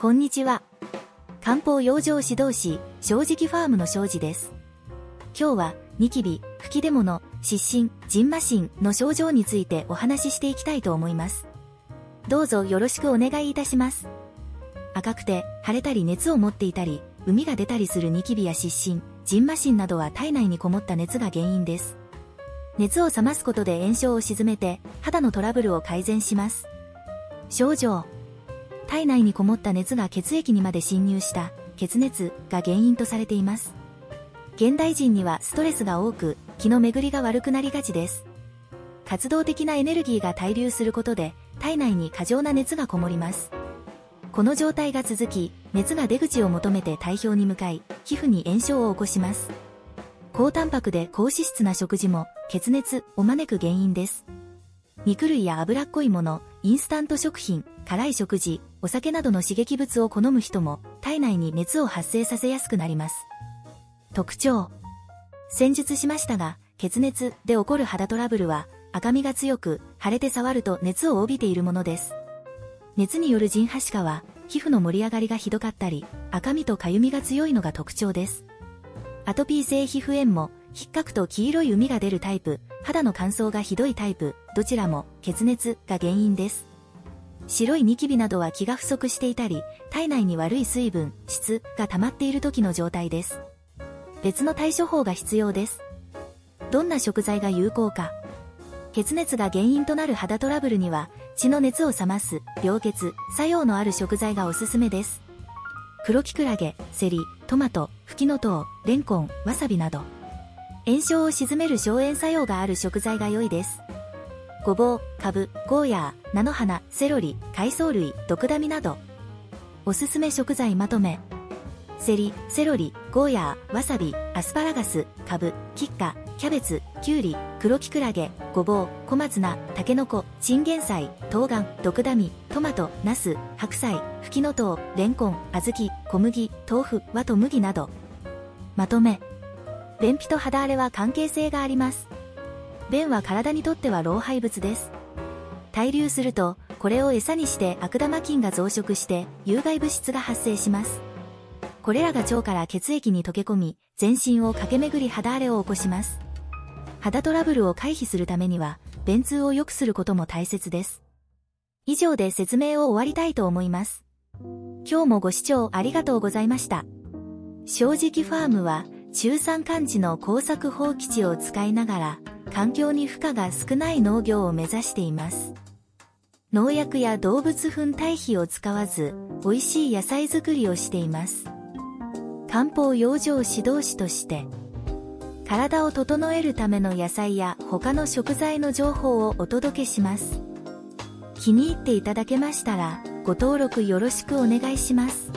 こんにちは。漢方養生指導士、正直ファームの正治です。今日は、ニキビ、吹き出物、湿疹、ジンマシンの症状についてお話ししていきたいと思います。どうぞよろしくお願いいたします。赤くて、腫れたり熱を持っていたり、膿が出たりするニキビや湿疹、ジンマシンなどは体内にこもった熱が原因です。熱を冷ますことで炎症を鎮めて、肌のトラブルを改善します。症状。体内にこもった熱が血液にまで侵入した血熱が原因とされています。現代人にはストレスが多く、気の巡りが悪くなりがちです。活動的なエネルギーが滞留することで、体内に過剰な熱がこもります。この状態が続き、熱が出口を求めて体表に向かい、皮膚に炎症を起こします。高タンパクで高脂質な食事も、血熱を招く原因です。肉類や脂っこいもの、インスタント食品、辛い食事、お酒などの刺激物を好む人も体内に熱を発生させやすくなります。特徴。先述しましたが、血熱で起こる肌トラブルは赤みが強く腫れて触ると熱を帯びているものです。熱による陣破歯科は皮膚の盛り上がりがひどかったり赤みと痒みが強いのが特徴です。アトピー性皮膚炎も引っかくと黄色い海が出るタイプ、肌の乾燥がひどいタイプ、どちらも血熱が原因です。白いニキビなどは気が不足していたり、体内に悪い水分、質が溜まっている時の状態です。別の対処法が必要です。どんな食材が有効か。血熱が原因となる肌トラブルには、血の熱を冷ます、病血、作用のある食材がおすすめです。黒キクラゲ、セリ、トマト、フキノトウ、レンコン、わさびなど。炎症を鎮める消炎作用がある食材が良いです。ごぼう、かぶ、ゴーヤー、菜の花、セロリ、海藻類、毒ダミなど。おすすめ食材まとめ。セリ、セロリ、ゴーヤー、わさび、アスパラガス、かぶ、キッカ、キャベツ、キュウリ、黒キクラゲ、ごぼう、小松菜、タケノコ、チンゲン菜、冬瓜、毒ダミ、トマト、ナス、白菜、フキノトウ、レンコン、小豆、小麦、豆腐、和と麦など。まとめ。便秘と肌荒れは関係性があります。便は体にとっては老廃物です。滞留すると、これを餌にして悪玉菌が増殖して有害物質が発生します。これらが腸から血液に溶け込み、全身を駆け巡り肌荒れを起こします。肌トラブルを回避するためには、便通を良くすることも大切です。以上で説明を終わりたいと思います。今日もご視聴ありがとうございました。正直ファームは中山間地の耕作放棄地を使いながら、環境に負荷が少ない農業を目指しています。農薬や動物粉堆肥を使わず、美味しい野菜作りをしています。漢方養生指導士として、体を整えるための野菜や他の食材の情報をお届けします。気に入っていただけましたら、ご登録よろしくお願いします。